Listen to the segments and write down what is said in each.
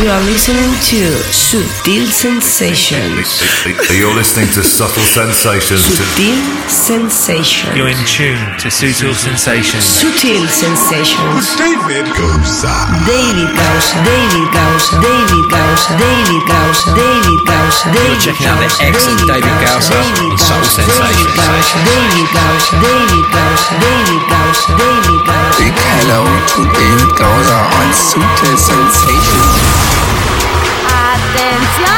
you are listening to Sutil Sensations. You're listening to Subtle Sensations. Sutil Sensations. You're in tune to Sutil Sensations. Sutil Sensations. David Goza. David Gausa, David Gausa, David Gausa, David Gausa, David Gausa, David checking out the excellent David Gausa on Subtle Sensations. David Gausa, David Gausa, David Gausa, David Gausa. Big hello to David Gausa on Sutil Sensations. Atención.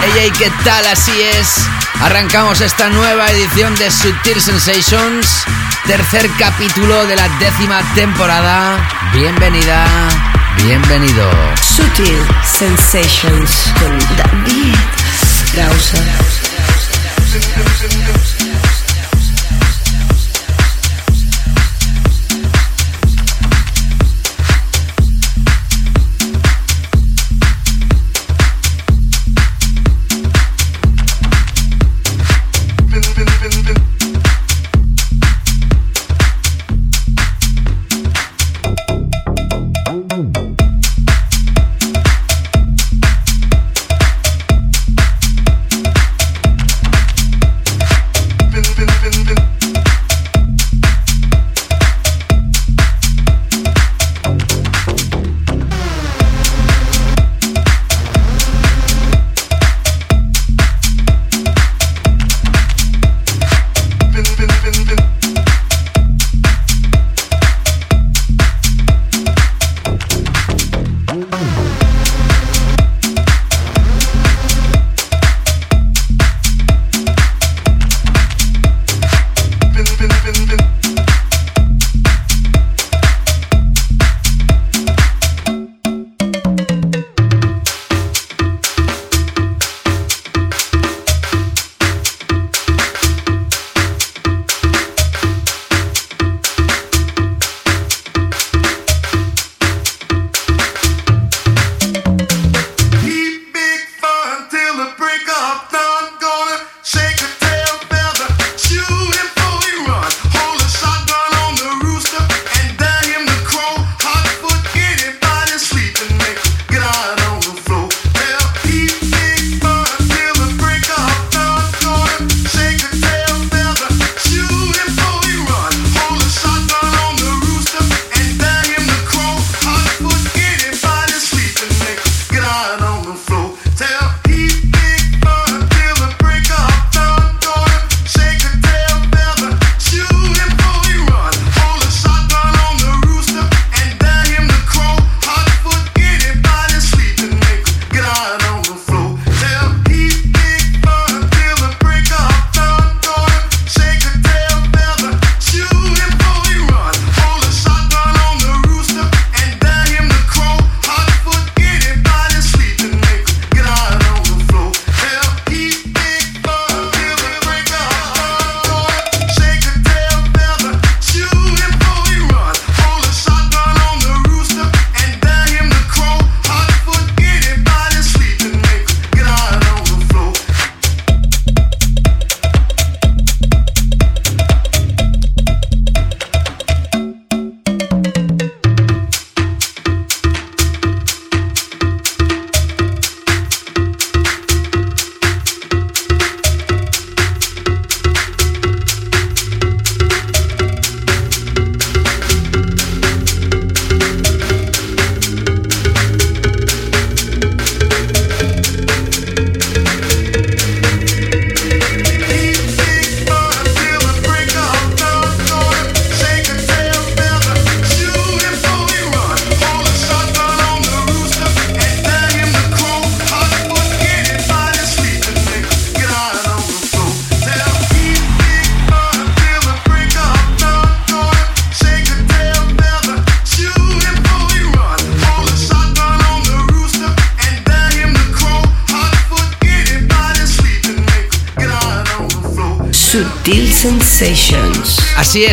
Hey, hey, ¿qué tal? Así es. Arrancamos esta nueva edición de Sutil Sensations, tercer capítulo de la décima temporada. Bienvenida, bienvenido. Sutil Sensations con David.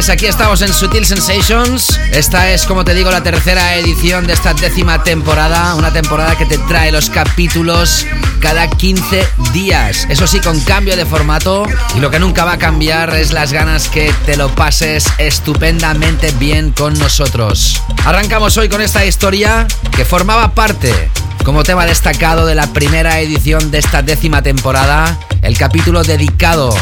Así es, aquí estamos en Sutil Sensations. Esta es, como te digo, la tercera edición de esta décima temporada. Una temporada que te trae los capítulos cada 15 días. Eso sí, con cambio de formato. Y lo que nunca va a cambiar es las ganas que te lo pases estupendamente bien con nosotros. Arrancamos hoy con esta historia que formaba parte como tema destacado de la primera edición de esta décima temporada, el capítulo dedicado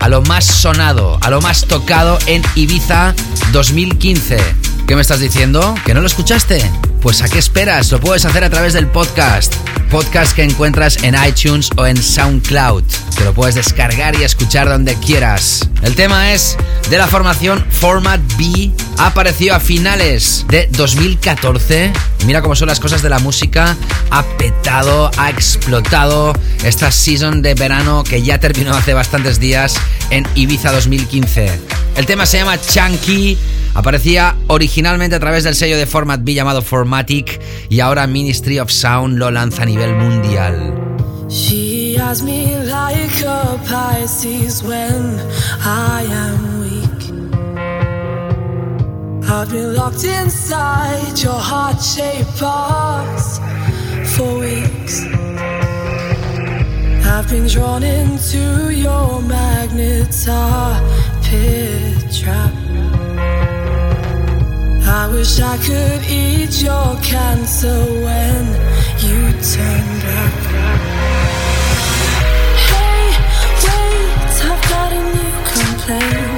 a lo más sonado, a lo más tocado en Ibiza 2015. ¿Qué me estás diciendo? ¿Que no lo escuchaste? Pues a qué esperas? Lo puedes hacer a través del podcast. Podcast que encuentras en iTunes o en SoundCloud. Te lo puedes descargar y escuchar donde quieras. El tema es de la formación Format B. Apareció a finales de 2014. Mira cómo son las cosas de la música. Ha petado, ha explotado esta season de verano que ya terminó hace bastantes días en Ibiza 2015. El tema se llama Chunky. Aparecía originalmente a través del sello de Format B llamado Formatic y ahora Ministry of Sound lo lanza a nivel mundial. She me like a Pisces when I am. I've been locked inside your heart shaped box for weeks. I've been drawn into your magnetar pit trap. I wish I could eat your cancer when you turn back. Hey, wait, I've got a new complaint.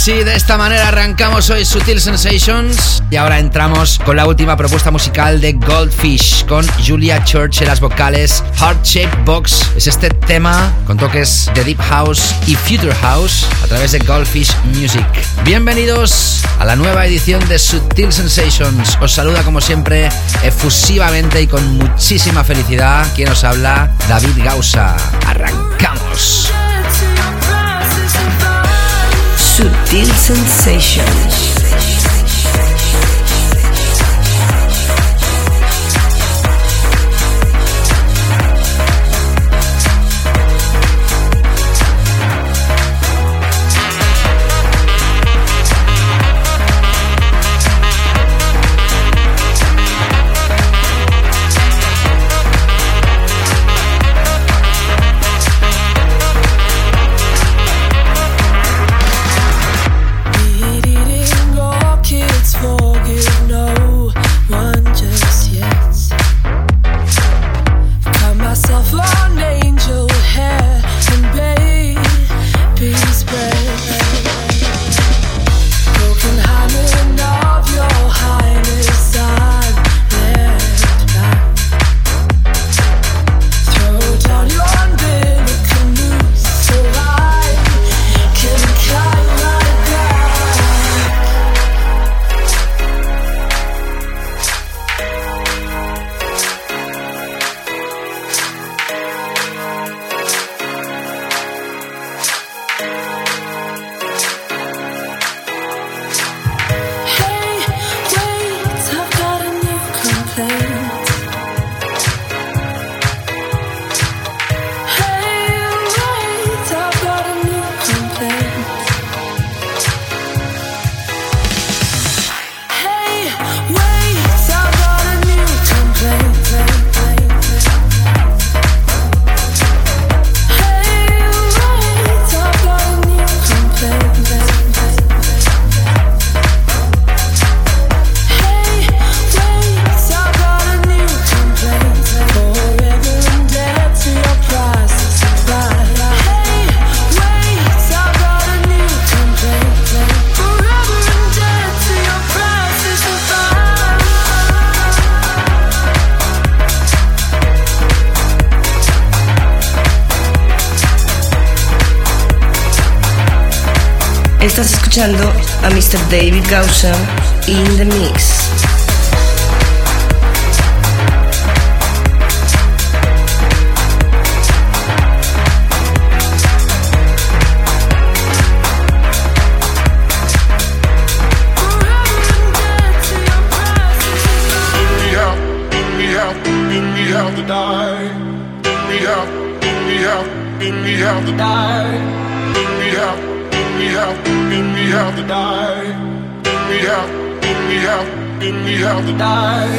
Así, de esta manera, arrancamos hoy Sutil Sensations. Y ahora entramos con la última propuesta musical de Goldfish, con Julia Church en las vocales. Heart Shaped Box es este tema con toques de Deep House y Future House a través de Goldfish Music. Bienvenidos a la nueva edición de Sutil Sensations. Os saluda como siempre efusivamente y con muchísima felicidad. Quien os habla, David Gausa. Arrancamos. Sutil Sensations. Mr. David Gausa in the mix. Out to die.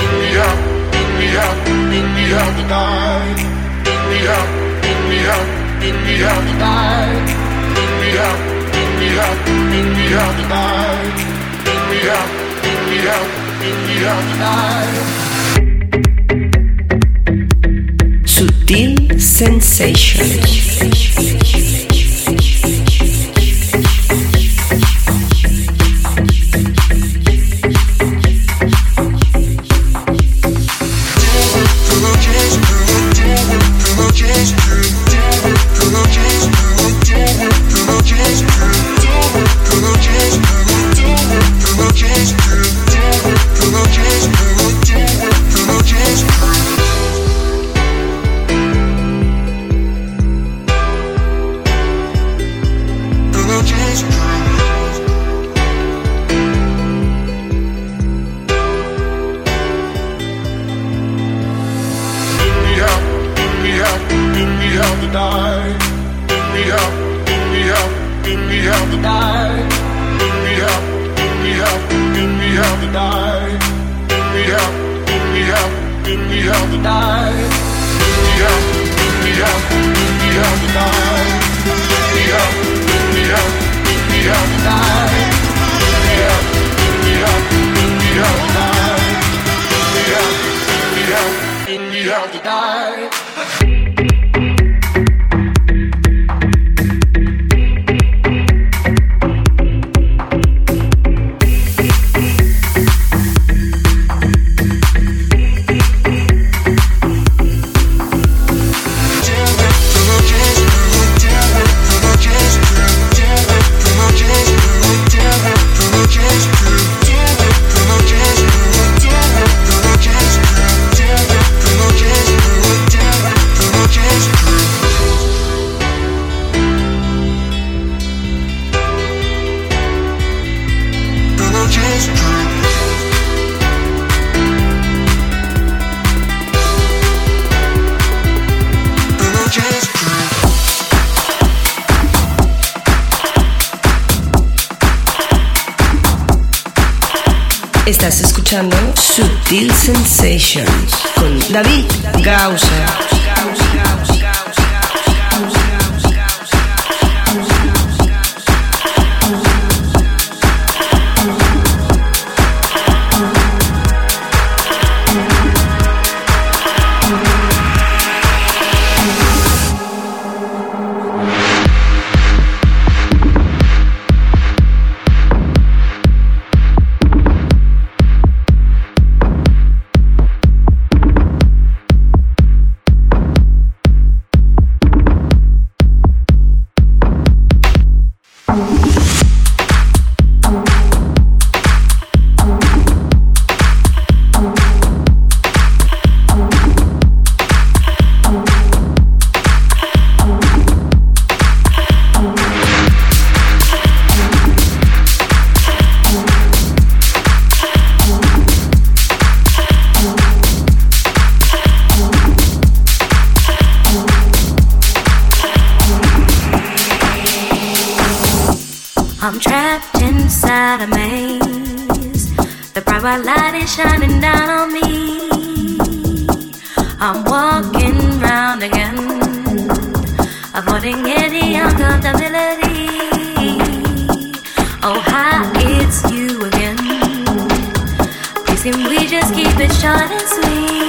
In me out, in me out, in me out to die. In me out, in me out, in me out to die. In me out, in me out, in me out to die. In me out, in me out, in me out to die. Sutil Sensations. I'm trapped inside a maze. The bright white light is shining down on me. I'm walking round again, avoiding any uncomfortability. Oh, hi, it's you again. Please, can we just keep it short and sweet?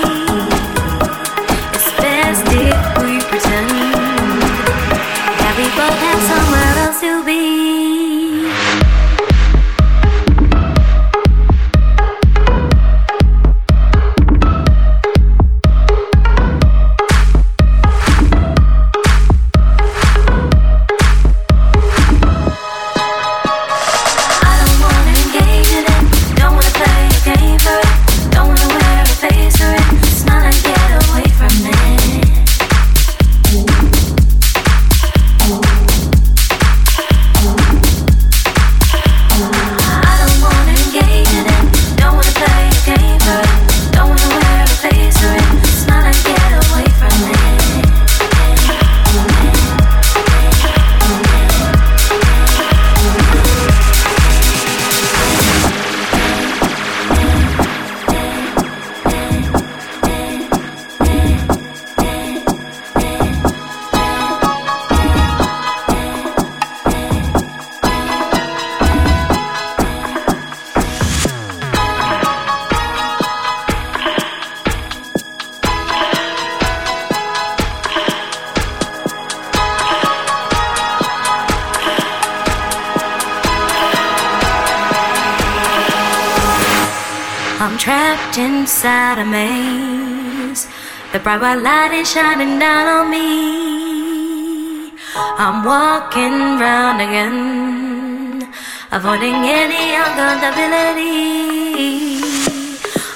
Light is shining down on me. I'm walking round again, avoiding any uncomfortability.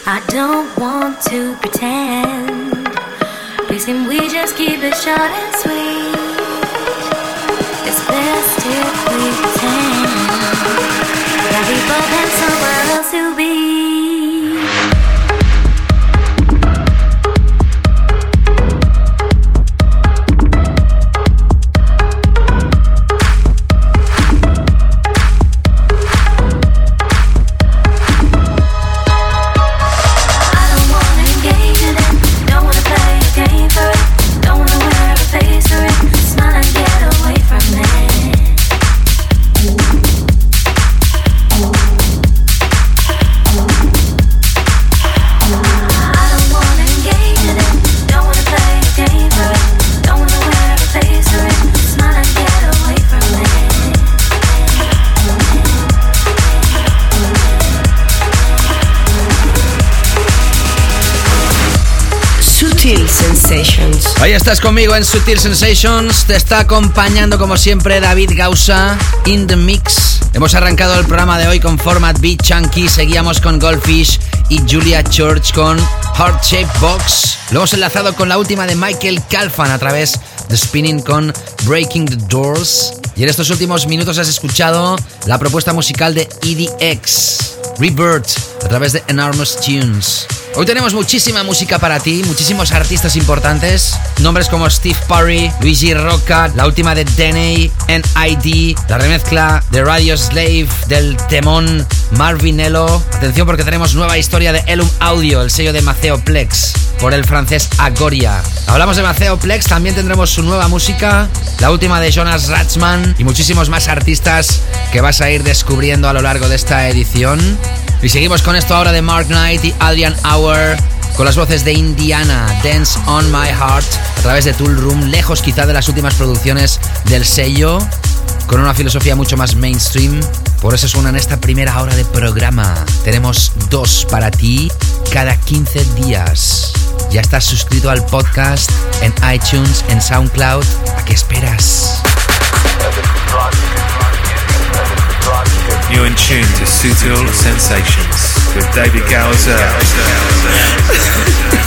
I don't want to pretend. Please, can we just keep it short and sweet? It's best if we pretend that we both have somewhere else to be. Estás conmigo en Sutil Sensations. Te está acompañando como siempre David Gausa in the mix. Hemos arrancado el programa de hoy con Format Beat Chunky. Seguíamos con Goldfish y Julia Church con Heart Shape Box. Lo hemos enlazado con la última de Michael Calfan a través de Spinning con Breaking the Doors. Y en estos últimos minutos has escuchado la propuesta musical de EDX, Revert, a través de Enormous Tunes. Hoy tenemos muchísima música para ti, muchísimos artistas importantes, nombres como Steve Parry, Luigi Rocca, la última de Deney, NID, la remezcla de Radio Slave del temón Marvinello. Atención porque tenemos nueva historia de Elum Audio, el sello de Maceo Plex, por el francés Agoria. Hablamos de Maceo Plex, también tendremos su nueva música, la última de Jonas Ratzman y muchísimos más artistas que vas a ir descubriendo a lo largo de esta edición. Y seguimos con esto ahora de Mark Knight y Adrian Hour, con las voces de Indiana, Dance on My Heart, a través de Tool Room, lejos quizá de las últimas producciones del sello, con una filosofía mucho más mainstream. Por eso suena en esta primera hora de programa. Tenemos dos para ti cada 15 días. Ya estás suscrito al podcast en iTunes, en SoundCloud. ¿A qué esperas? You're in tune to Sutil Sensations with David Gowser.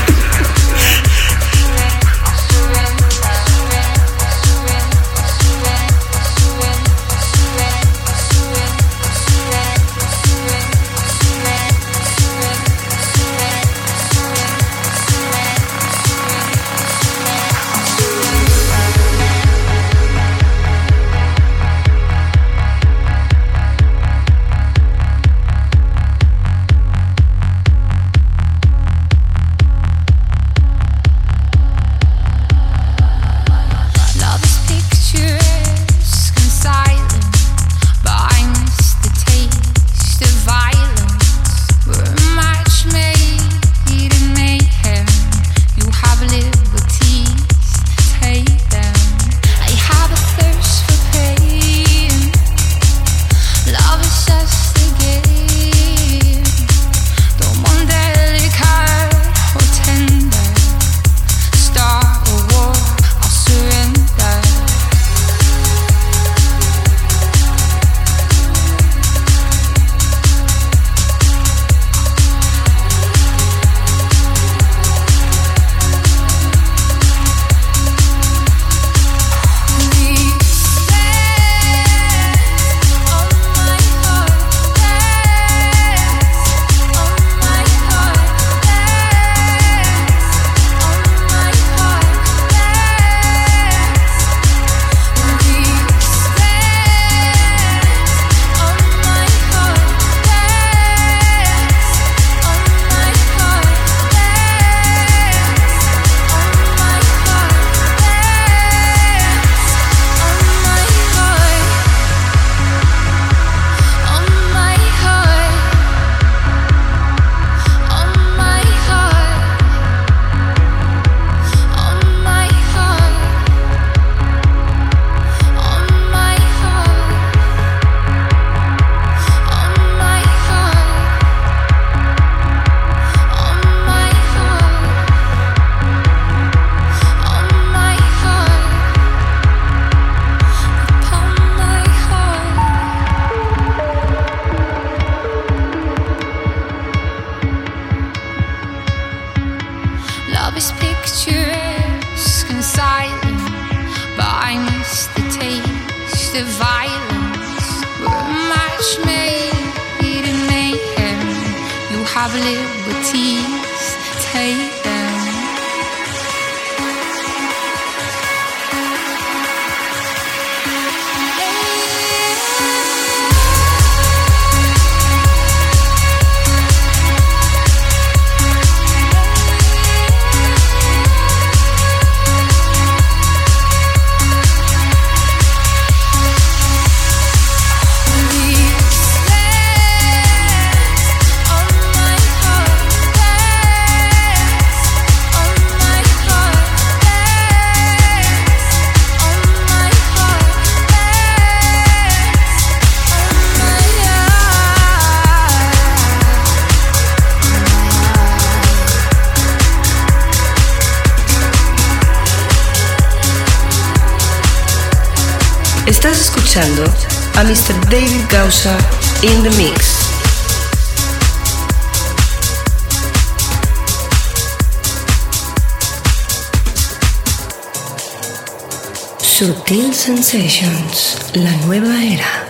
Mr. David Gausa in the mix. Sutil Sensations, la nueva era.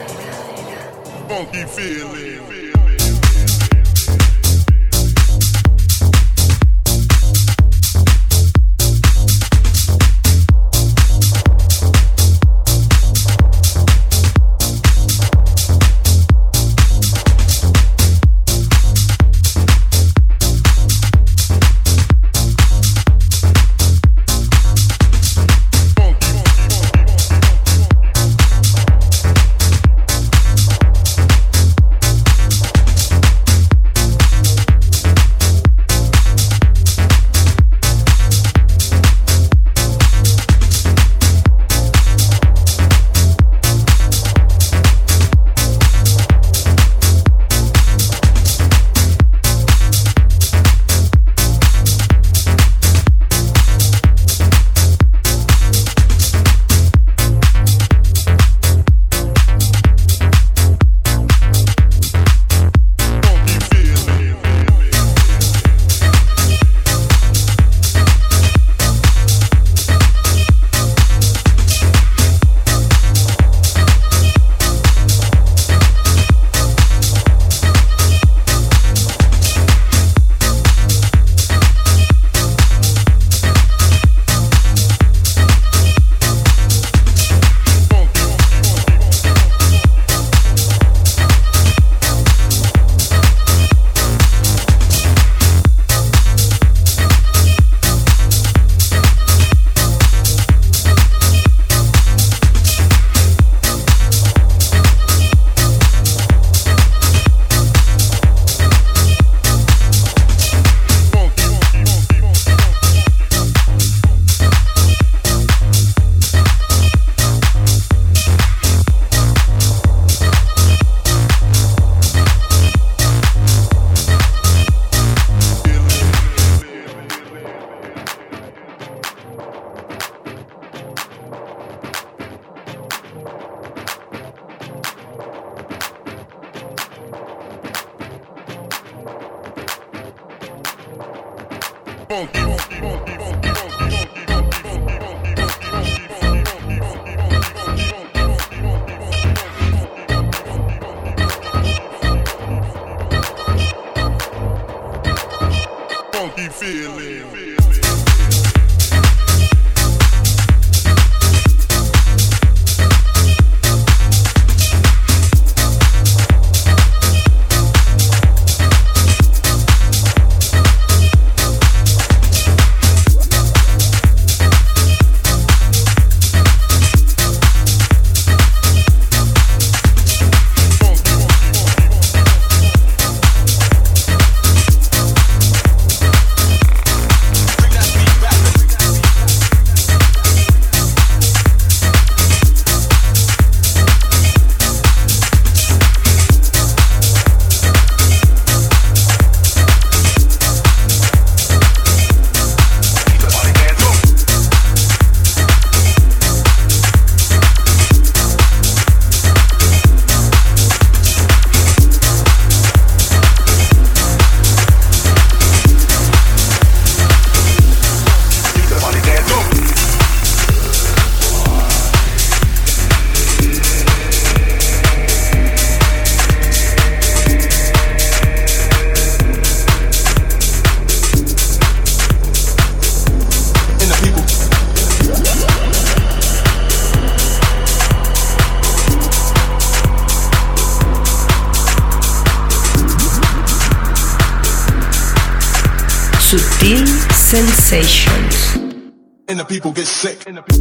Sick.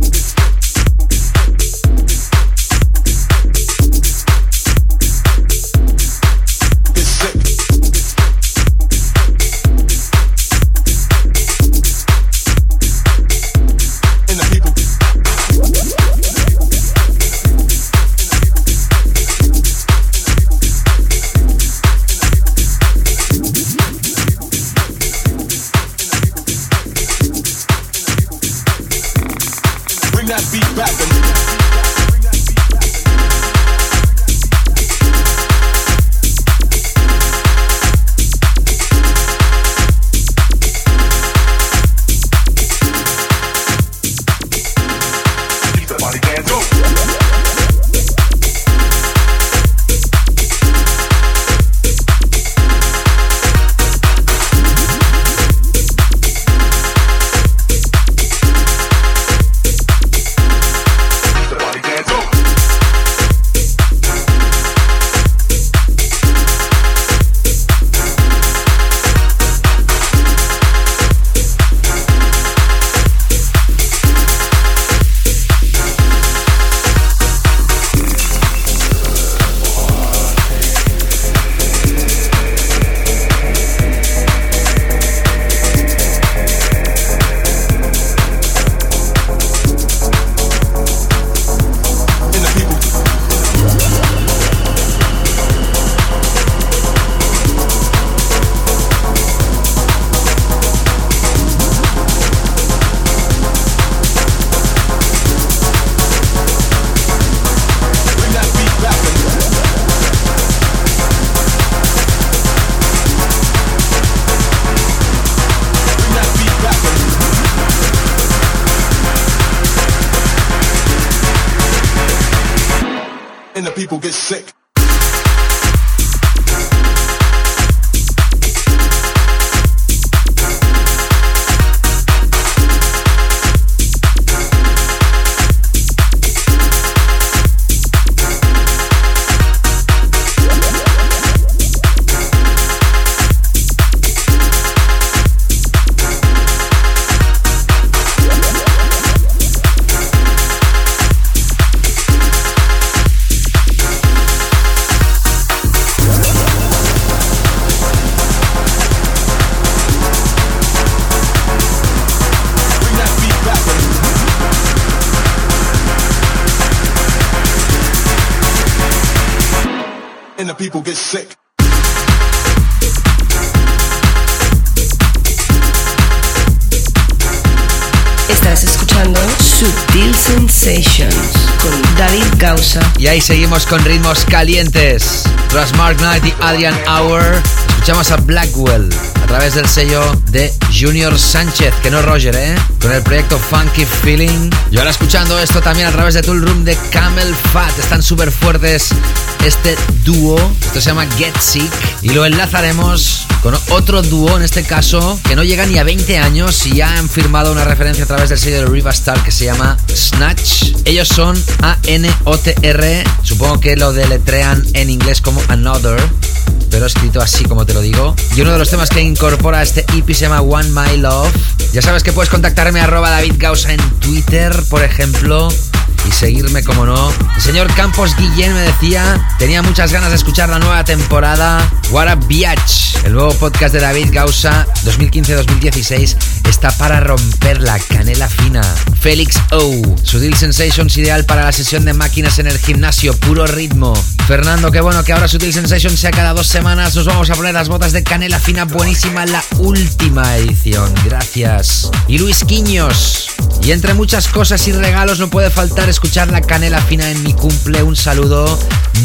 Get sick. Estás escuchando Sutil Sensations con David Gausa. Y ahí seguimos con ritmos calientes. Tras Mark Knight y Adrian Hour, escuchamos a Blackwell a través del sello de Junior Sánchez, que no Roger, ¿eh? Con el proyecto Funky Feeling. Y ahora escuchando esto también a través de Tool Room de Camel Fat. Están súper fuertes este dúo. Esto se llama Get Sick. Y lo enlazaremos con otro dúo, en este caso, que no llega ni a 20 años y ya han firmado una referencia a través del sello de Riva Star que se llama Snatch. Ellos son A-N-O-T-R. Supongo que lo deletrean en inglés como Another. Pero escrito así como te lo digo. Y uno de los temas que incorpora este EP se llama One My Love. Ya sabes que puedes contactarme a David Gausa en Twitter, por ejemplo y seguirme como no. El señor Campos Guillén me decía, tenía muchas ganas de escuchar la nueva temporada What a Biatch, el nuevo podcast de David Gausa 2015-2016 está para romper la canela fina. Félix O, Sutil Sensations ideal para la sesión de máquinas en el gimnasio, puro ritmo. Fernando, qué bueno que ahora Sutil Sensations sea cada dos semanas. Nos vamos a poner las botas de canela fina, buenísima la última edición. Gracias. Y Luis Quiños. Y entre muchas cosas y regalos no puede faltar escuchar la canela fina en mi cumple. Un saludo,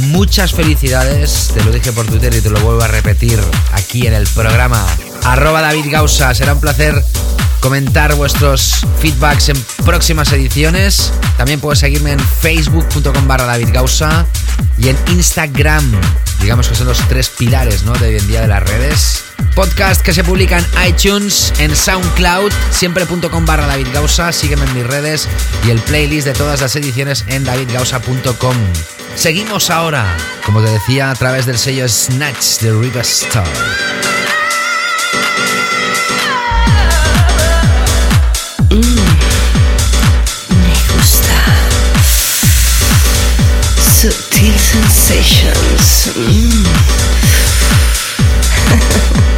muchas felicidades. Te lo dije por Twitter y te lo vuelvo a repetir aquí en el programa. Arroba David Gausa. Será un placer comentar vuestros feedbacks en próximas ediciones. También puedes seguirme en facebook.com barra David Gausa y en Instagram. Digamos que son los tres pilares ¿no? de hoy en día de las redes. Podcasts que se publican en iTunes, en SoundCloud, siempre.com barra David Gausa. Sígueme en mis redes y el playlist de todas las ediciones en davidgausa.com. Seguimos ahora, como te decía, a través del sello Snatch de River Star. Mm, subtle sensations. Mm.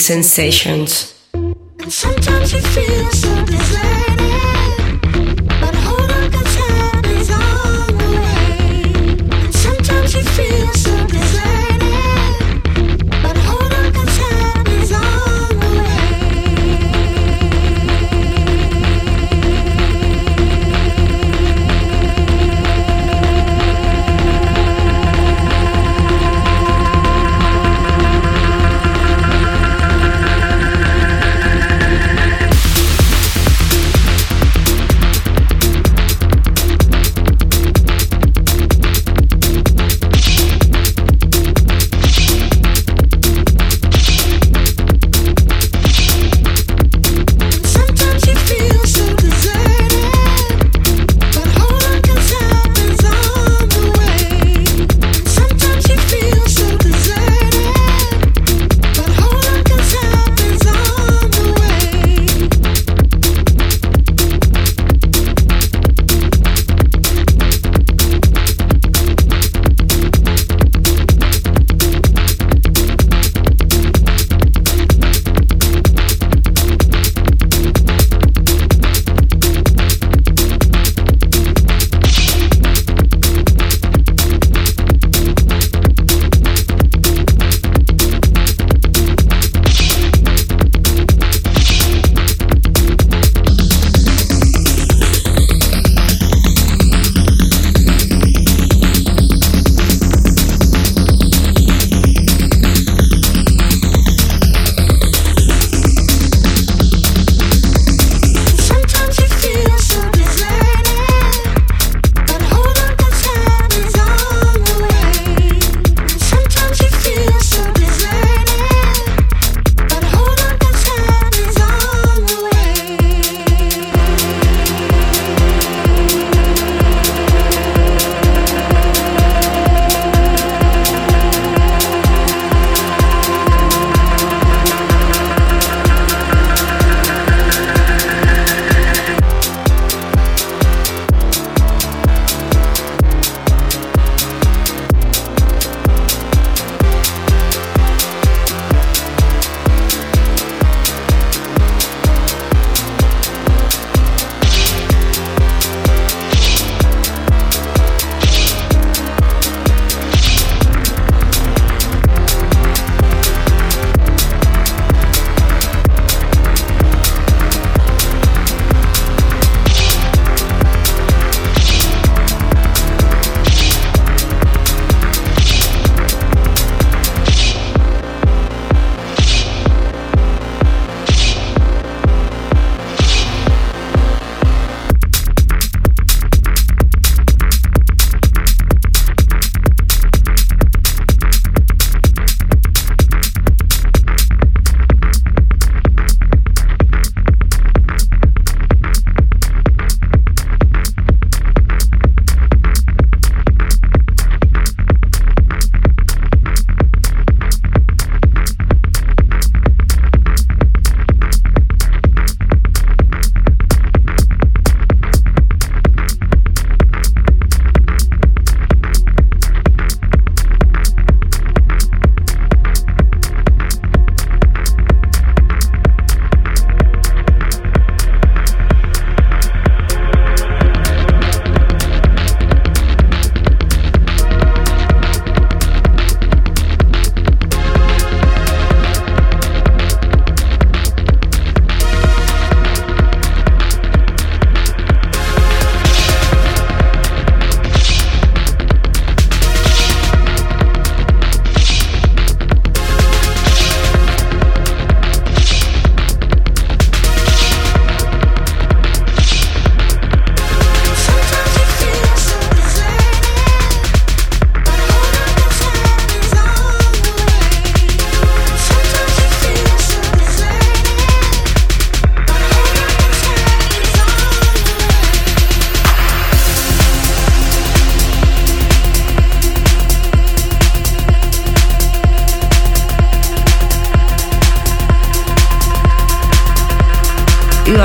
Sensations.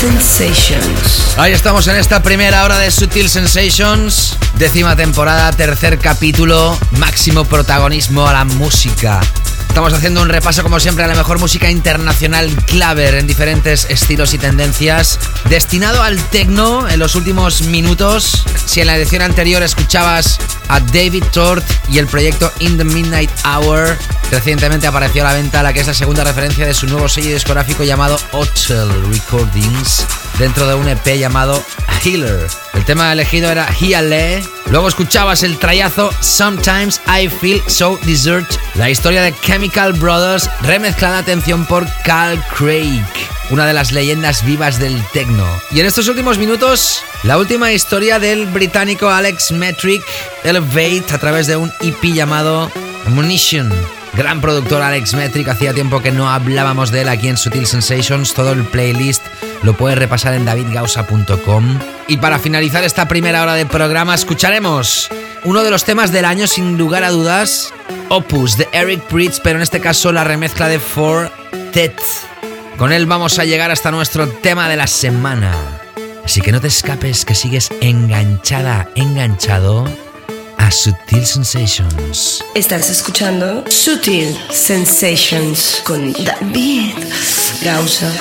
Sensations. Ahí estamos en esta primera hora de Sutil Sensations, décima temporada, tercer capítulo, máximo protagonismo a la música. Estamos haciendo un repaso como siempre a la mejor música internacional claver en diferentes estilos y tendencias, destinado al techno en los últimos minutos. Si en la edición anterior escuchabas a David Tort y el proyecto In the Midnight Hour, recientemente apareció a la venta la que es la segunda referencia de su nuevo sello discográfico llamado Hotel Recordings, dentro de un EP llamado Healer. El tema elegido era Hiale. Luego escuchabas el trayazo Sometimes I Feel So Desert, la historia de Chemical Brothers, remezclada atención por Carl Craig, una de las leyendas vivas del techno. Y en estos últimos minutos, la última historia del británico Alex Metric, Elevate, a través de un EP llamado Ammunition. Gran productor Alex Metric, hacía tiempo que no hablábamos de él aquí en Sutil Sensations, todo el playlist lo puedes repasar en davidgausa.com. Y para finalizar esta primera hora de programa escucharemos uno de los temas del año sin lugar a dudas, Opus de Eric Pritz, pero en este caso la remezcla de For Tet. Con él vamos a llegar hasta nuestro tema de la semana. Así que no te escapes que sigues enganchada, enganchado a Sutil Sensations. Estás escuchando Sutil Sensations con David Gausa.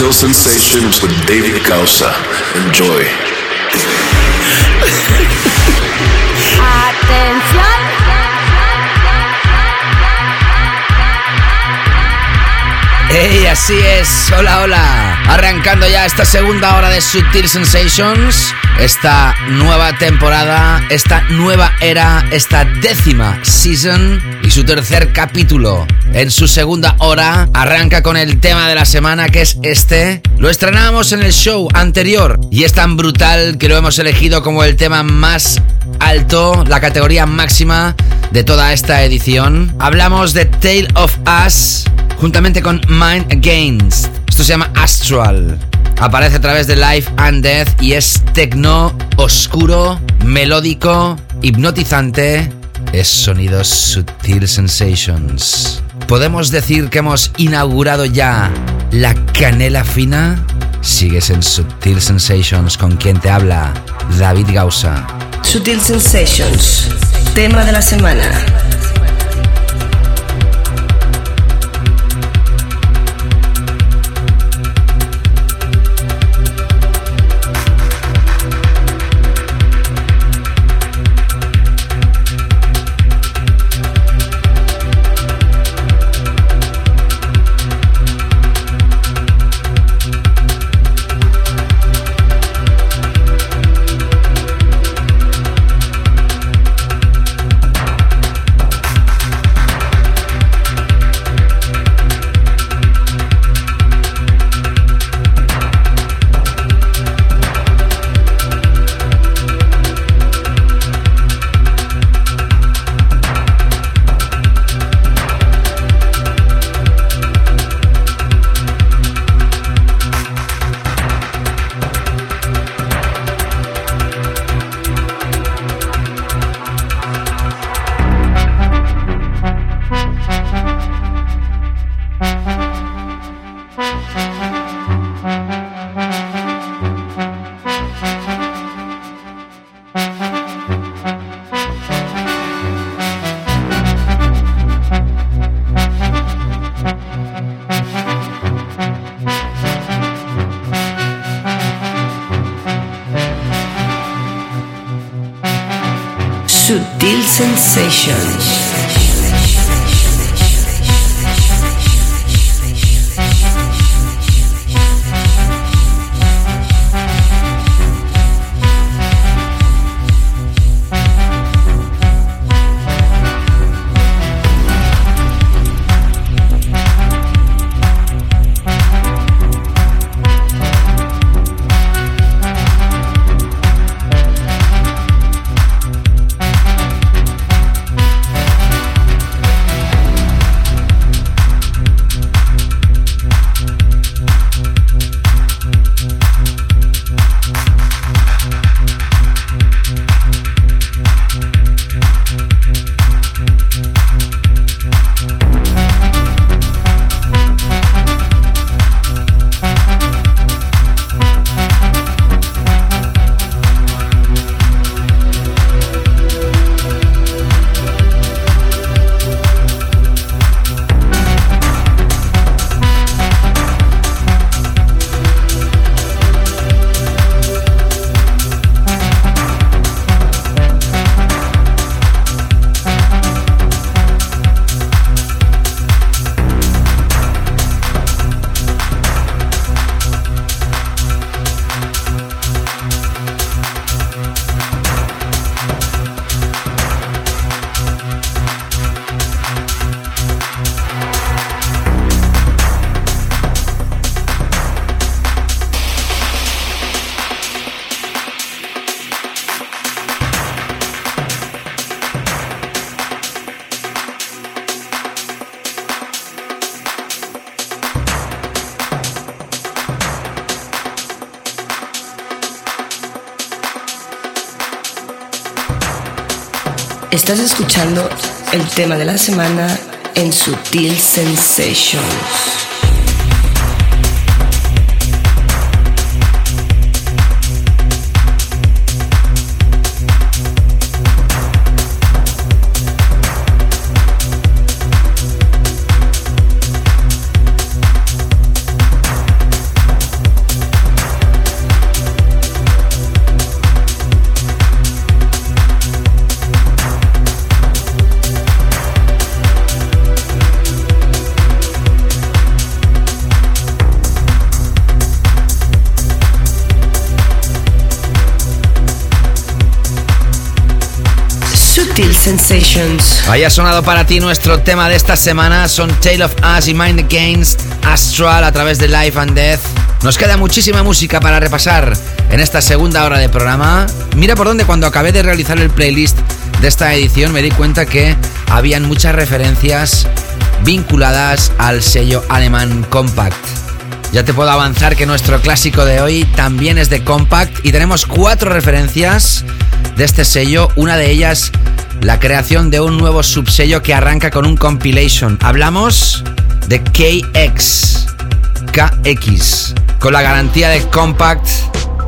To Sutil Sensations with David Causa. Enjoy. Esta segunda hora de Sutil Sensations. Esta nueva temporada, esta nueva era, esta décima season y su tercer capítulo. En su segunda hora arranca con el tema de la semana que es este. Lo estrenamos en el show anterior y es tan brutal que lo hemos elegido como el tema más alto, la categoría máxima de toda esta edición. Hablamos de Tale of Us juntamente con Mind Against. Esto se llama Astral. Aparece a través de Life and Death y es tecno oscuro, melódico, hipnotizante. Es sonidos Sutil Sensations. ¿Podemos decir que hemos inaugurado ya la canela fina? Sigues en Sutil Sensations con quien te habla David Gausa. Sutil Sensations, tema de la semana. Estás escuchando el tema de la semana en Sutil Sensations. Sensations. Haya sonado para ti nuestro tema de esta semana. Son Tale of Us y Mind Against Astral a través de Life and Death. Nos queda muchísima música para repasar en esta segunda hora de programa. Mira por dónde cuando acabé de realizar el playlist de esta edición me di cuenta que habían muchas referencias vinculadas al sello alemán Compact. Ya te puedo avanzar que nuestro clásico de hoy también es de Compact y tenemos cuatro referencias de este sello. Una de ellas, la creación de un nuevo subsello que arranca con un compilation. Hablamos de KX. KX. Con la garantía de Compact,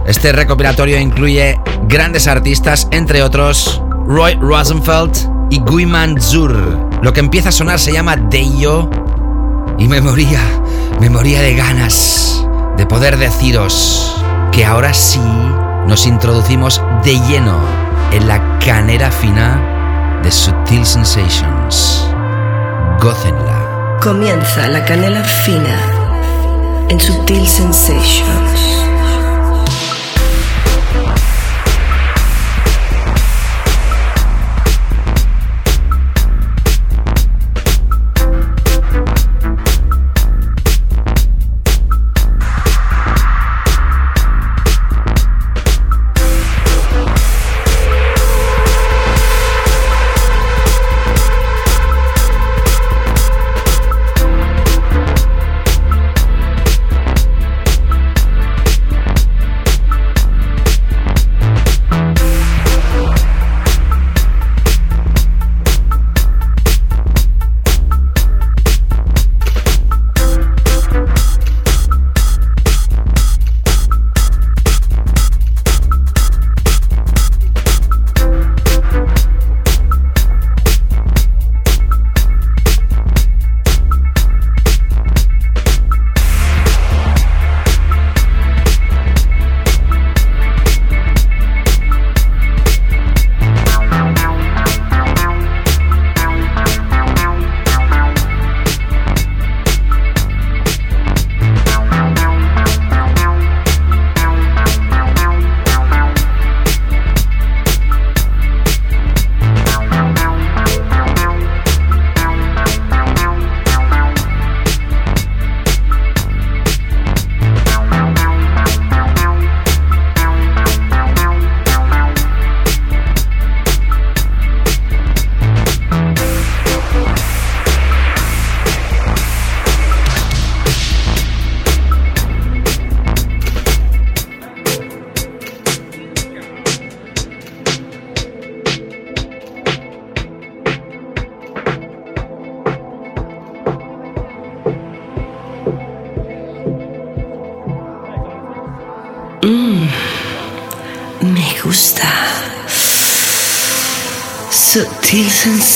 este recopilatorio incluye grandes artistas, entre otros Roy Rosenfeld y Guiman Zur. Lo que empieza a sonar se llama Deyo y me moría, me moría de ganas de poder deciros que ahora sí nos introducimos de lleno en la canera fina de Sutil Sensations. Gócenla. Comienza la canela fina en Subtle Sensations.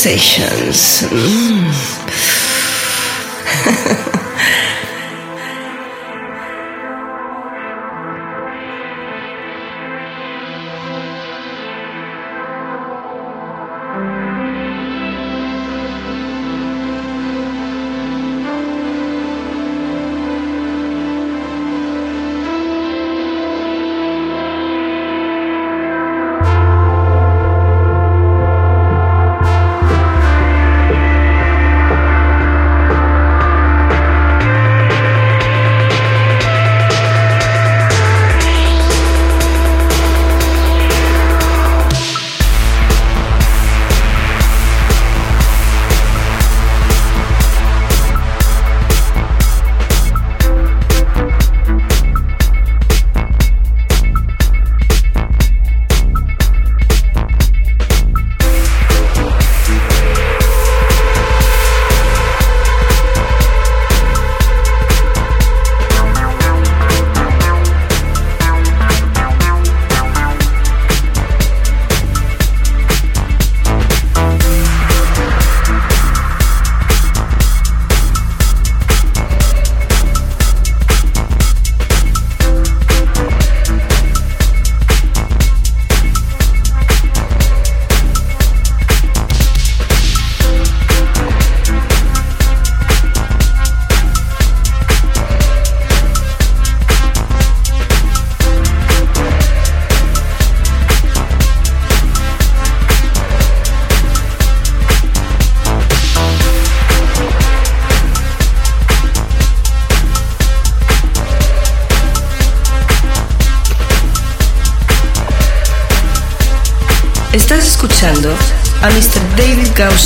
Sensations. Mm.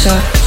David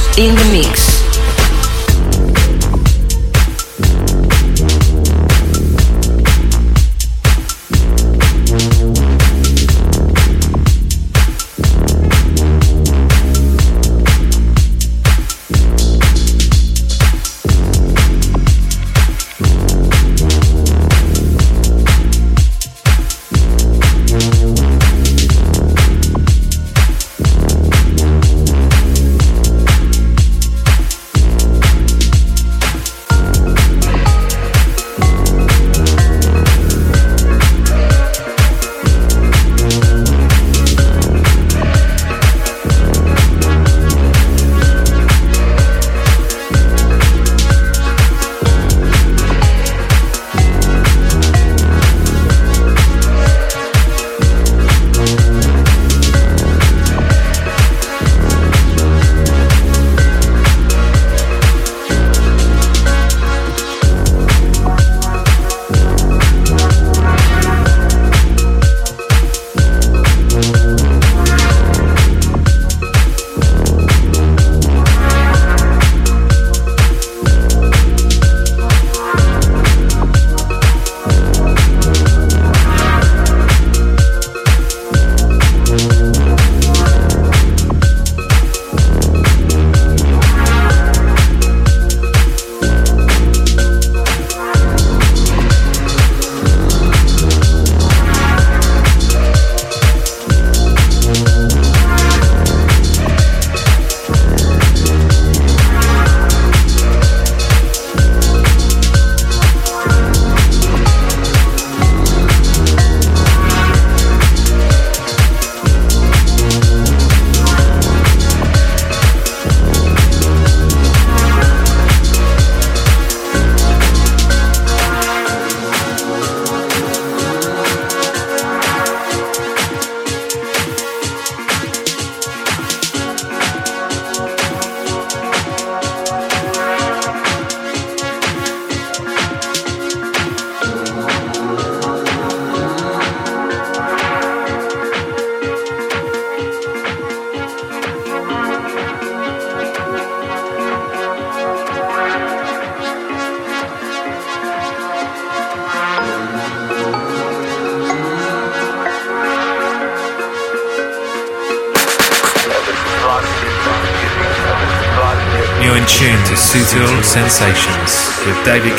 Sensations with David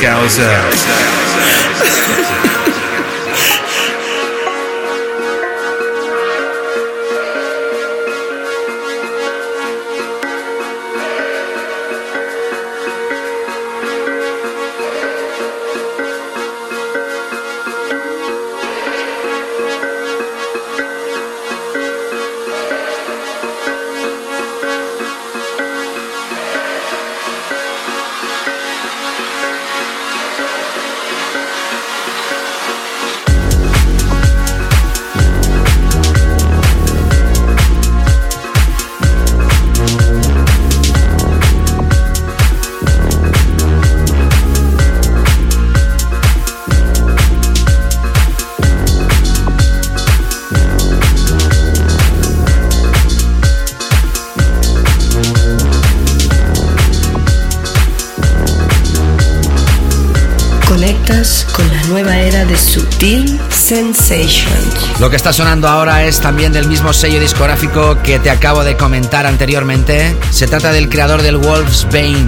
Sensations. Lo que está sonando ahora es también del mismo sello discográfico que te acabo de comentar anteriormente. Se trata del creador del Wolf's Bane,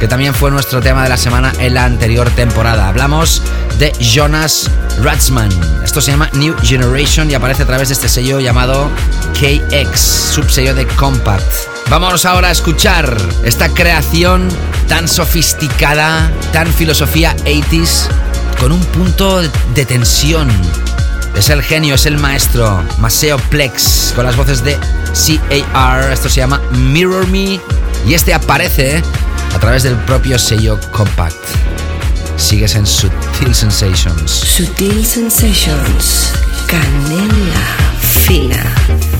que también fue nuestro tema de la semana en la anterior temporada. Hablamos de Jonas Ratzman. Esto se llama New Generation y aparece a través de este sello llamado KX, subsello de Compact. Vamos ahora a escuchar esta creación tan sofisticada, tan filosofía 80s, con un punto de tensión es el genio, es el maestro, Maseo Plex, con las voces de CAR. Esto se llama Mirror Me y este aparece a través del propio sello Compact. Sigues en Sutil Sensations. Sutil Sensations, canela fina.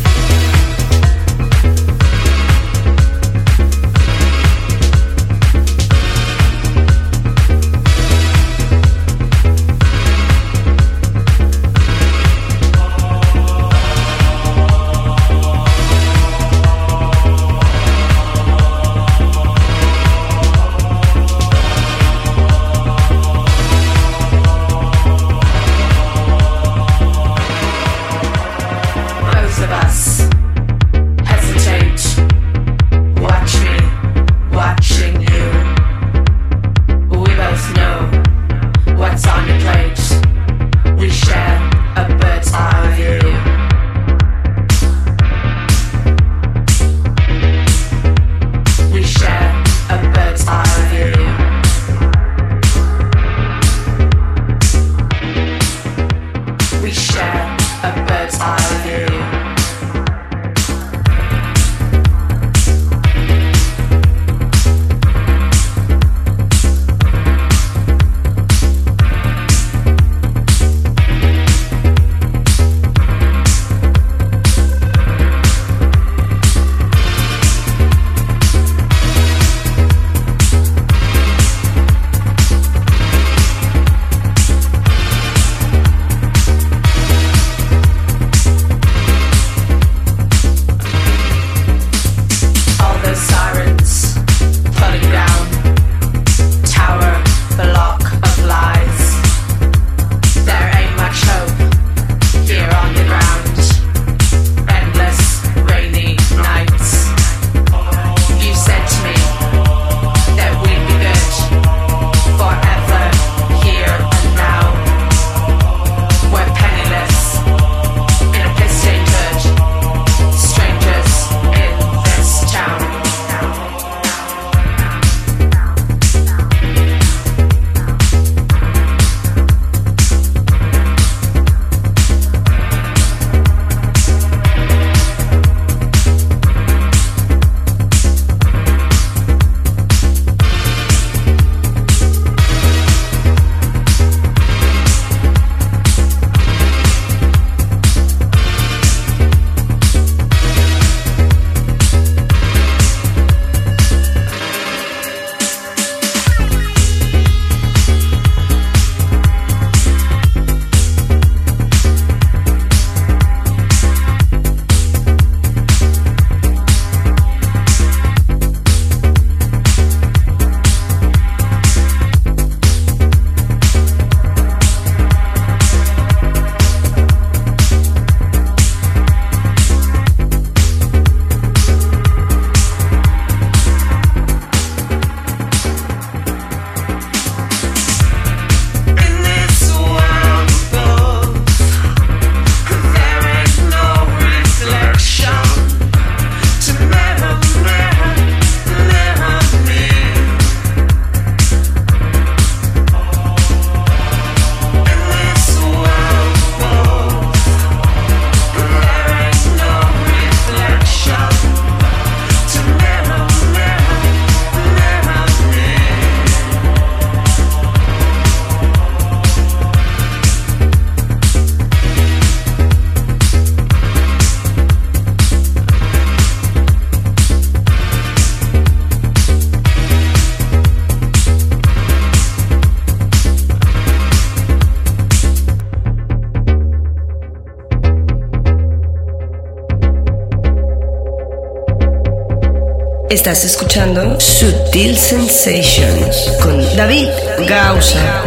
Estás escuchando Sutil Sensations con David Gausa.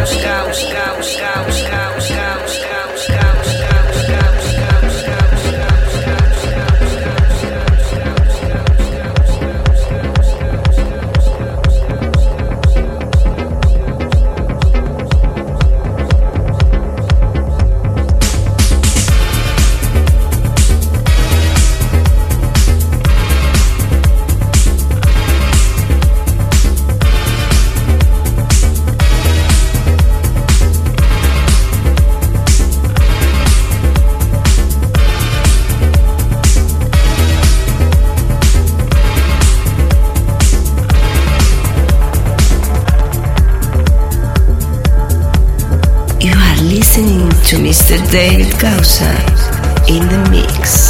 Mr. David Gausa in the mix.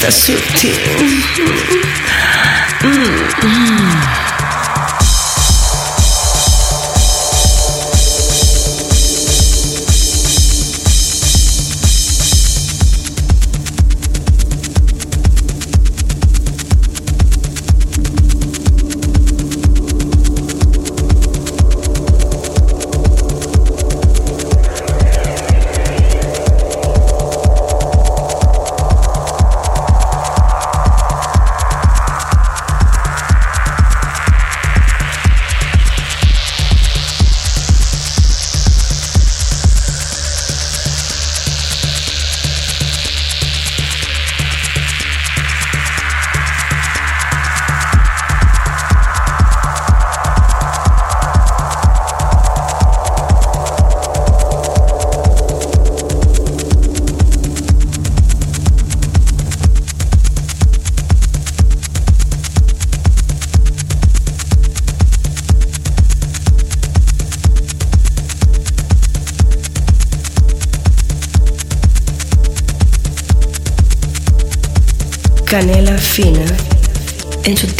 Cómo me gusta sutil.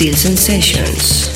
En Sutil Sensations.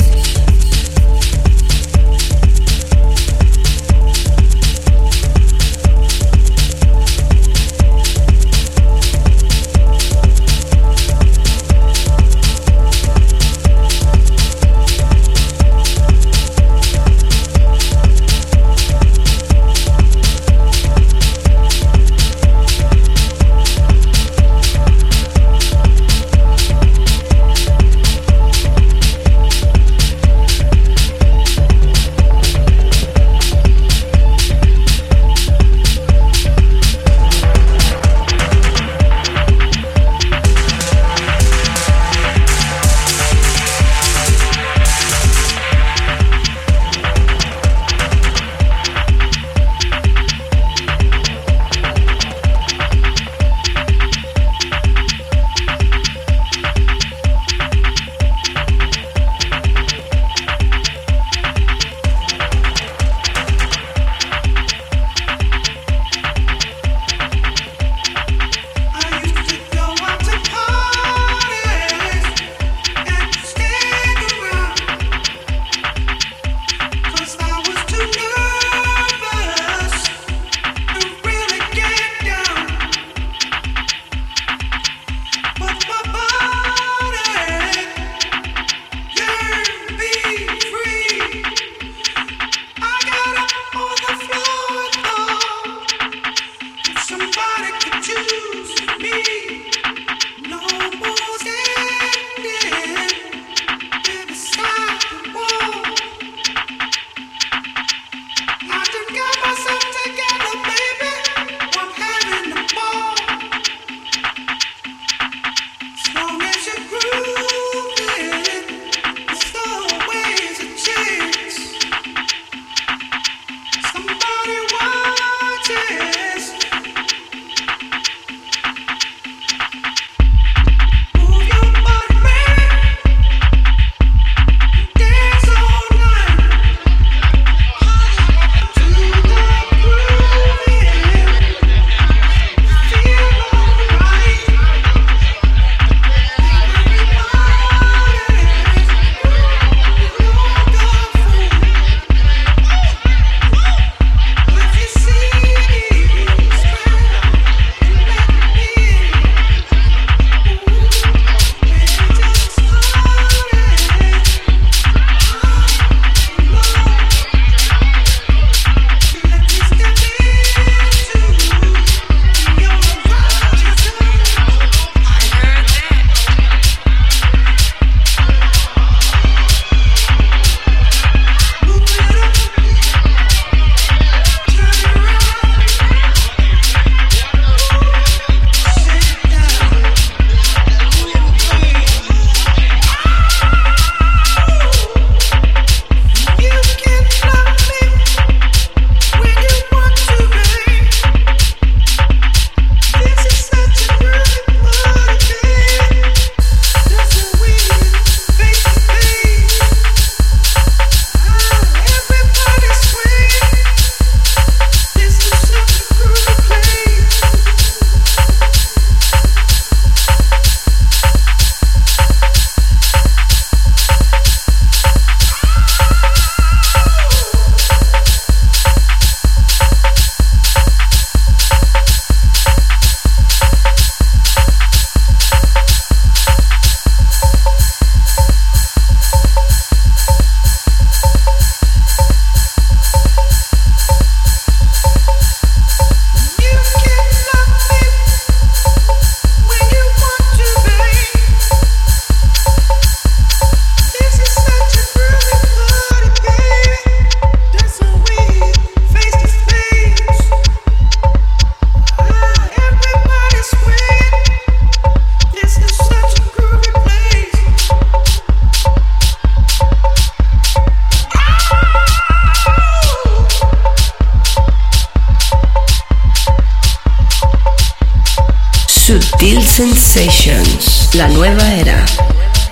La nueva era.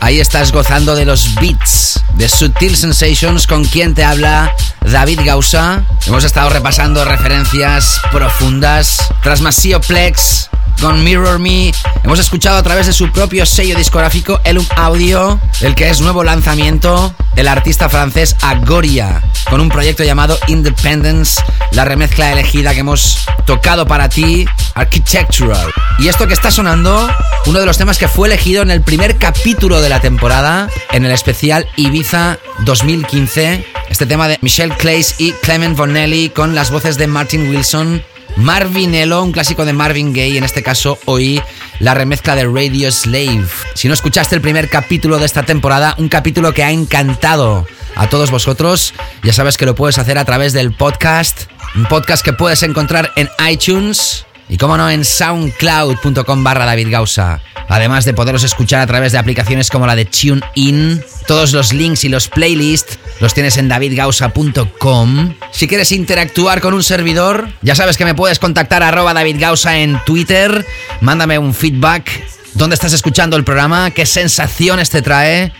Ahí estás gozando de los beats de Sutil Sensations con quien te habla David Gausa. Hemos estado repasando referencias profundas. Tras Masio Plex con Mirror Me, hemos escuchado a través de su propio sello discográfico Elum Audio, el que es nuevo lanzamiento del artista francés Agoria, con un proyecto llamado Independence, la remezcla elegida que hemos tocado para ti, Architectural. Y esto que está sonando, uno de los temas que fue elegido en el primer capítulo de la temporada, en el especial Ibiza 2015, este tema de Michelle Clays y Clement Vonelli con las voces de Martin Wilson. Marvinello, un clásico de Marvin Gaye, en este caso hoy la remezcla de Radio Slave. Si no escuchaste el primer capítulo de esta temporada, un capítulo que ha encantado a todos vosotros, ya sabes que lo puedes hacer a través del podcast, un podcast que puedes encontrar en iTunes y como no en soundcloud.com barra David Gausa. Además de poderos escuchar a través de aplicaciones como la de TuneIn, todos los links y los playlists los tienes en davidgausa.com. Si quieres interactuar con un servidor, ya sabes que me puedes contactar arroba David Gausa en Twitter. Mándame un feedback. ¿Dónde estás escuchando el programa? ¿Qué sensaciones te trae?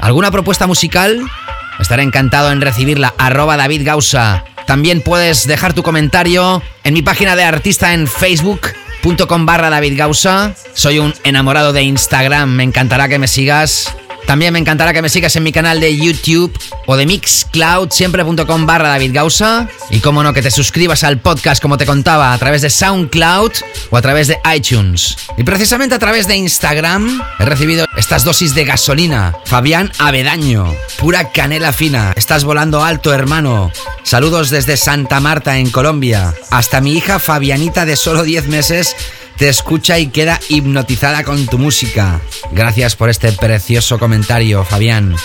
¿Alguna propuesta musical? Estaré encantado en recibirla. Arroba David Gausa. También puedes dejar tu comentario en mi página de artista en facebook.com barra David. Soy un enamorado de Instagram. Me encantará que me sigas. También me encantará que me sigas en mi canal de YouTube o de Mixcloud, siempre.com barra David Gausa. Y como no, que te suscribas al podcast, como te contaba, a través de SoundCloud o a través de iTunes. Y precisamente a través de Instagram he recibido estas dosis de gasolina. Fabián Avedaño, pura canela fina. Estás volando alto, hermano. Saludos desde Santa Marta, en Colombia. Hasta mi hija Fabianita, de solo 10 meses, te escucha y queda hipnotizada con tu música. Gracias por este precioso comentario, Fabián.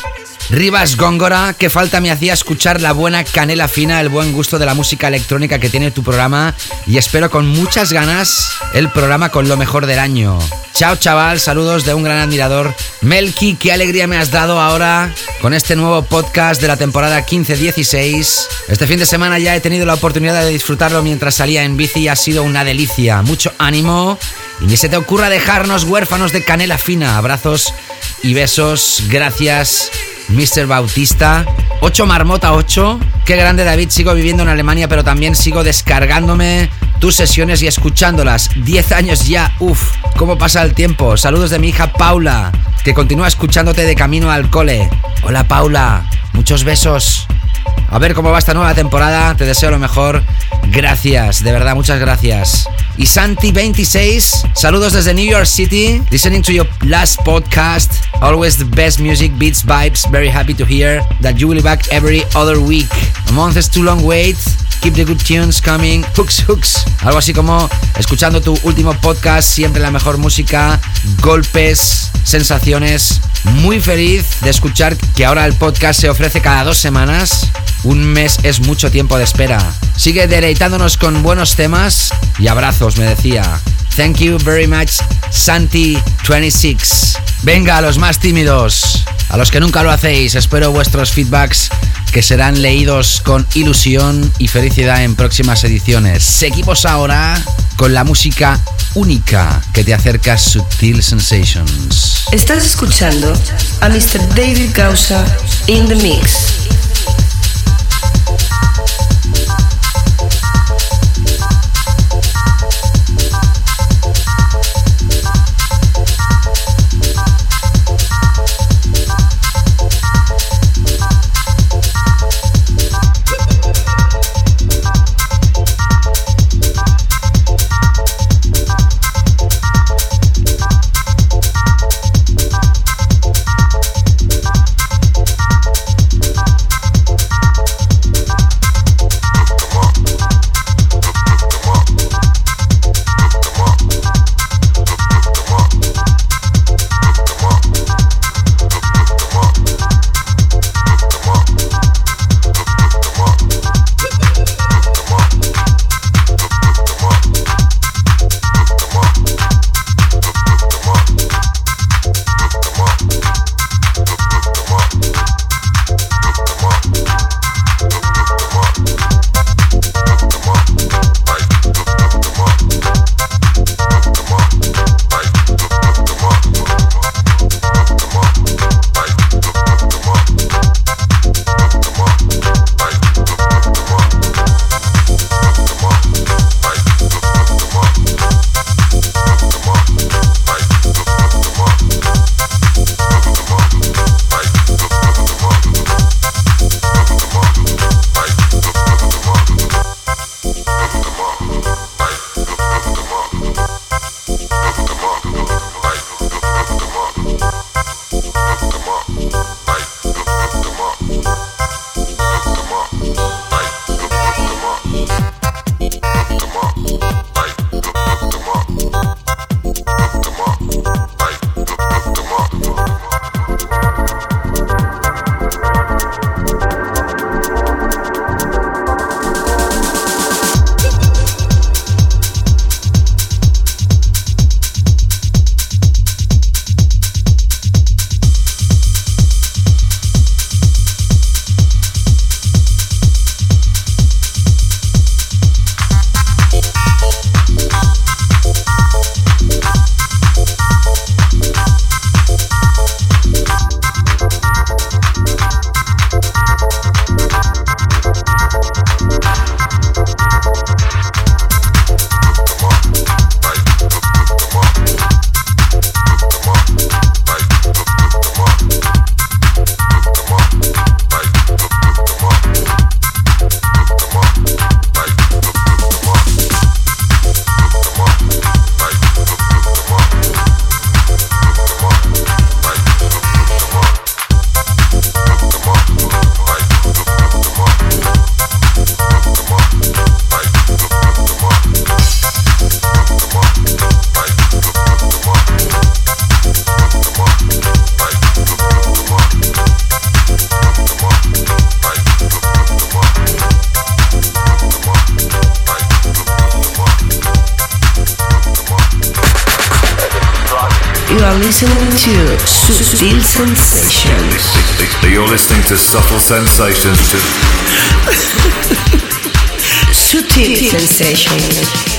Rivas Góngora, que falta me hacía escuchar la buena canela fina, el buen gusto de la música electrónica que tiene tu programa y espero con muchas ganas el programa con lo mejor del año. Chao chaval, saludos de un gran admirador. Melky, qué alegría me has dado ahora con este nuevo podcast de la temporada 15-16. Este fin de semana ya he tenido la oportunidad de disfrutarlo mientras salía en bici y ha sido una delicia. Mucho ánimo y ni se te ocurra dejarnos huérfanos de canela fina. Abrazos y besos. Gracias. Mr. Bautista. 8 Marmota 8. Qué grande David, sigo viviendo en Alemania, pero también sigo descargándome tus sesiones y escuchándolas. 10 años ya, uff, cómo pasa el tiempo. Saludos de mi hija Paula, que continúa escuchándote de camino al cole. Hola Paula, muchos besos. A ver cómo va esta nueva temporada, te deseo lo mejor. Gracias, de verdad, muchas gracias. Y Santi26, saludos desde New York City, listening to your last podcast. Always the best music, beats, vibes. Very happy to hear that you will be back every other week. A month is too long wait. Keep the good tunes coming. Hooks, hooks. Algo así como escuchando tu último podcast, siempre la mejor música, golpes, sensaciones. Muy feliz de escuchar que ahora el podcast se ofrece cada dos semanas. Un mes es mucho tiempo de espera. Sigue deleitándonos con buenos temas y abrazos, me decía. Thank you very much, Santi26. Venga, a los más tímidos, a los que nunca lo hacéis, espero vuestros feedbacks que serán leídos con ilusión y felicidad en próximas ediciones. Seguimos ahora con la música única que te acerca a Sutil Sensations. Estás escuchando a Mr. David Gausa in the mix. You are listening to Subtle Sensations. You're listening to Subtle Sensations. Subtle Sensations.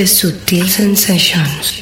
De Sutil Sensations.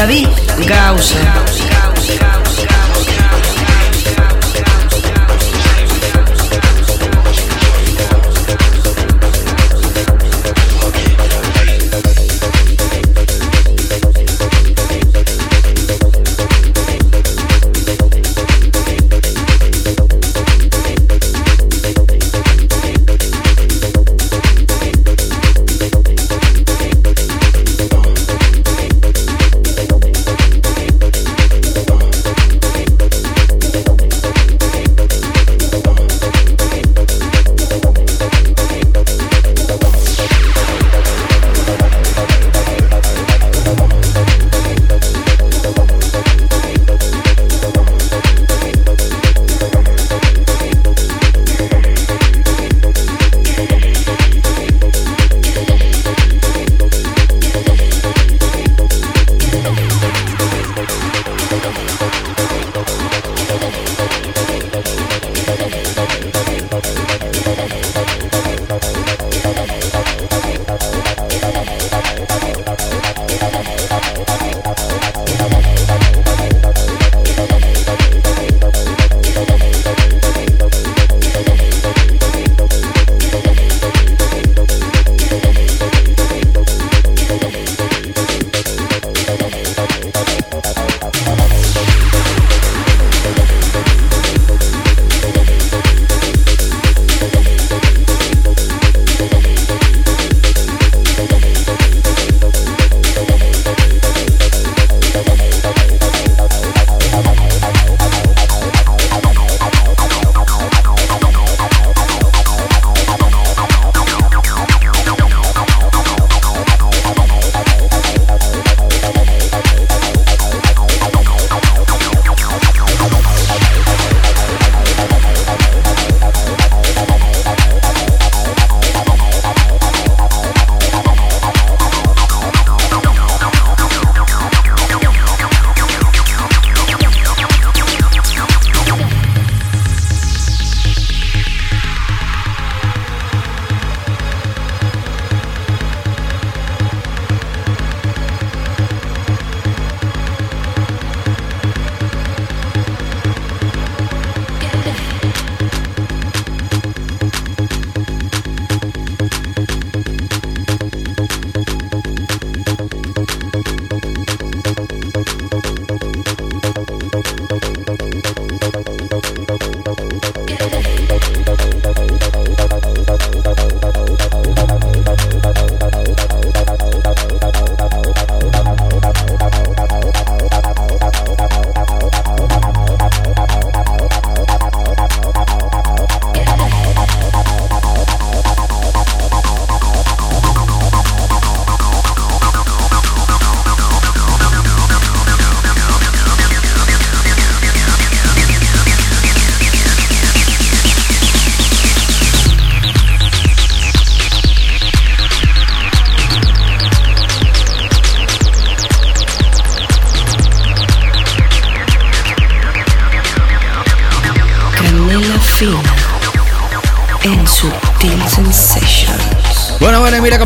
David Gausa.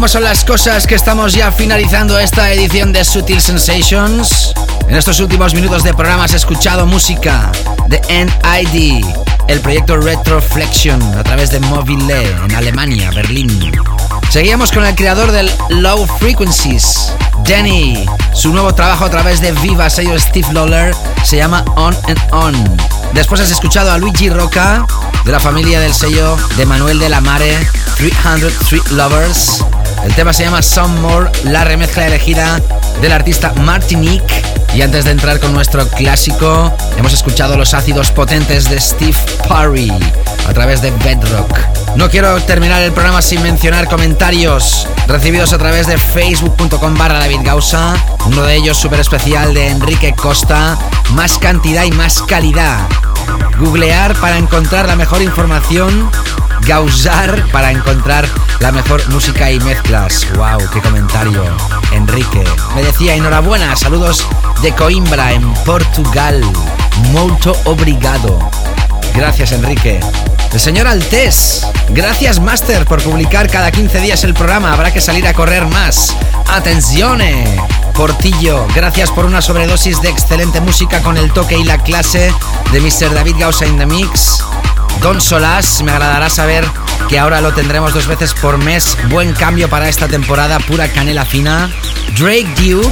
Cómo son las cosas que estamos ya finalizando esta edición de Sutil Sensations. En estos últimos minutos de programa has escuchado música de NID, el proyecto Retroflexion a través de Mobile en Alemania, Berlín. Seguíamos con el creador del Low Frequencies, Danny. Su nuevo trabajo a través de Viva, sello Steve Lawler, se llama On and On. Después has escuchado a Luigi Roca, de la familia del sello de Manuel de la Mare, 300 Street Lovers. El tema se llama Some More, la remezcla elegida del artista Martinique. Y antes de entrar con nuestro clásico, hemos escuchado los ácidos potentes de Steve Parry a través de Bedrock. No quiero terminar el programa sin mencionar comentarios recibidos a través de facebook.com barra David Gausa. Uno de ellos súper especial de Enrique Costa. Más cantidad y más calidad. Googlear para encontrar la mejor información. Gausar para encontrar la mejor música y mezclas. ¡Wow! ¡Qué comentario! Enrique me decía enhorabuena, saludos de Coimbra en Portugal. Muito obrigado. Gracias, Enrique. El señor Altés. Gracias, Master, por publicar cada 15 días el programa. Habrá que salir a correr más. Atenzione. Portillo, gracias por una sobredosis de excelente música con el toque y la clase de Mr. David Gausa in the Mix. Don Solás, me agradará saber que ahora lo tendremos dos veces por mes. Buen cambio para esta temporada, pura canela fina. Drake Duke,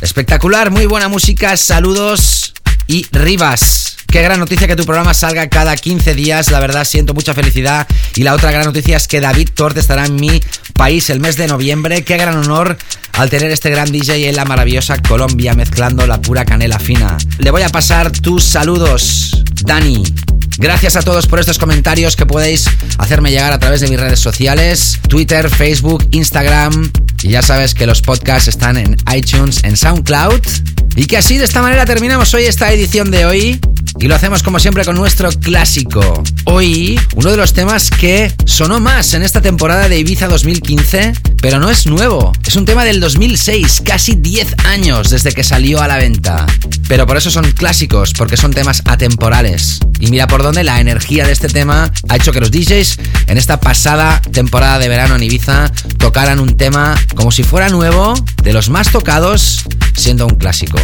espectacular, muy buena música, saludos y Rivas. Qué gran noticia que tu programa salga cada 15 días, la verdad siento mucha felicidad. Y la otra gran noticia es que David Tort estará en mi país el mes de noviembre. Qué gran honor al tener este gran DJ en la maravillosa Colombia mezclando la pura canela fina. Le voy a pasar tus saludos, Dani. Gracias a todos por estos comentarios que podéis hacerme llegar a través de mis redes sociales, Twitter, Facebook, Instagram. Y ya sabes que los podcasts están en iTunes, en SoundCloud. Y que así de esta manera terminamos hoy esta edición de hoy. Y lo hacemos como siempre con nuestro clásico. Hoy, uno de los temas que sonó más en esta temporada de Ibiza 2015, pero no es nuevo. Es un tema del 2006, casi 10 años desde que salió a la venta. Pero por eso son clásicos, porque son temas atemporales. Y mira por dónde la energía de este tema ha hecho que los DJs en esta pasada temporada de verano en Ibiza tocaran un tema como si fuera nuevo, de los más tocados, siendo un clásico.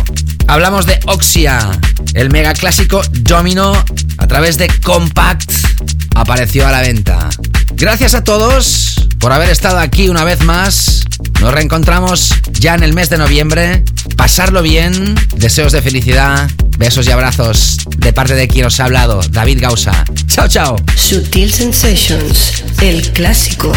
Hablamos de Oxia, el mega clásico Domino a través de Compact apareció a la venta. Gracias a todos por haber estado aquí una vez más. Nos reencontramos ya en el mes de noviembre. Pasarlo bien, deseos de felicidad, besos y abrazos de parte de quien os ha hablado, David Gausa. Chao, chao. Sutil Sensations, el clásico.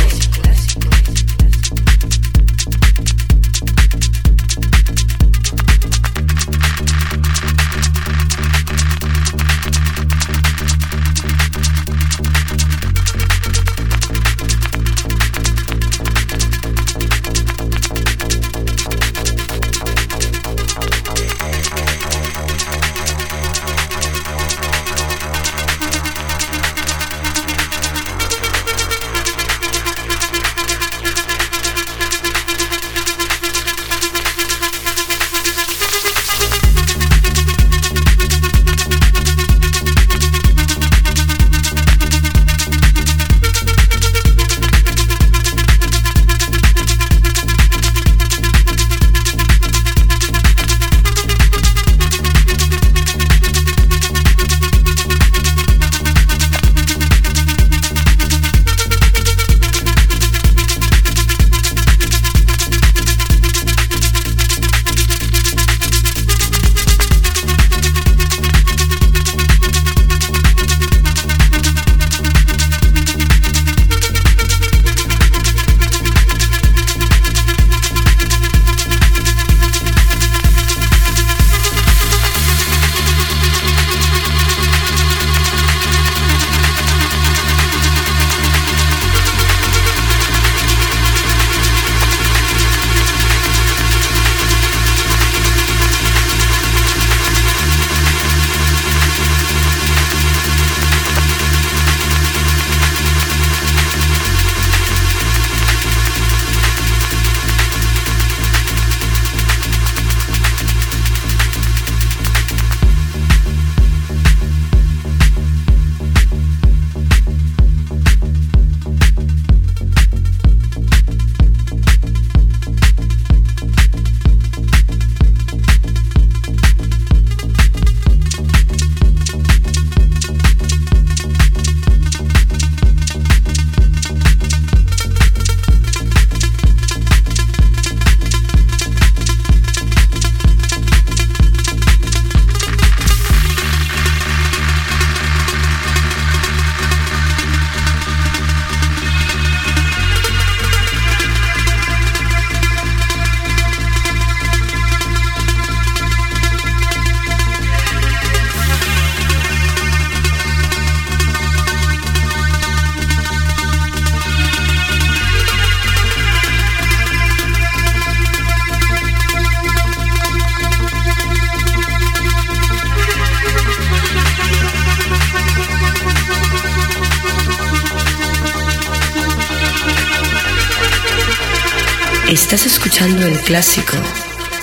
Clásico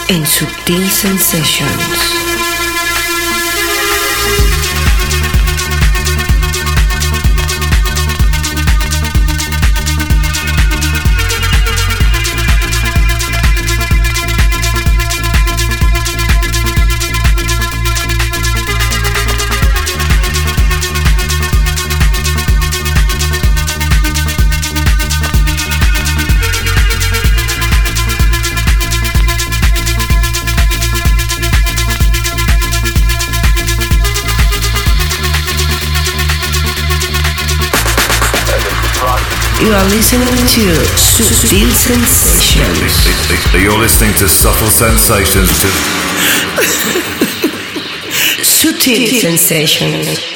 en Subtil Sensations. You are listening to Subtle Sensations. You're listening to Subtle Sensations. Subtle Sensations.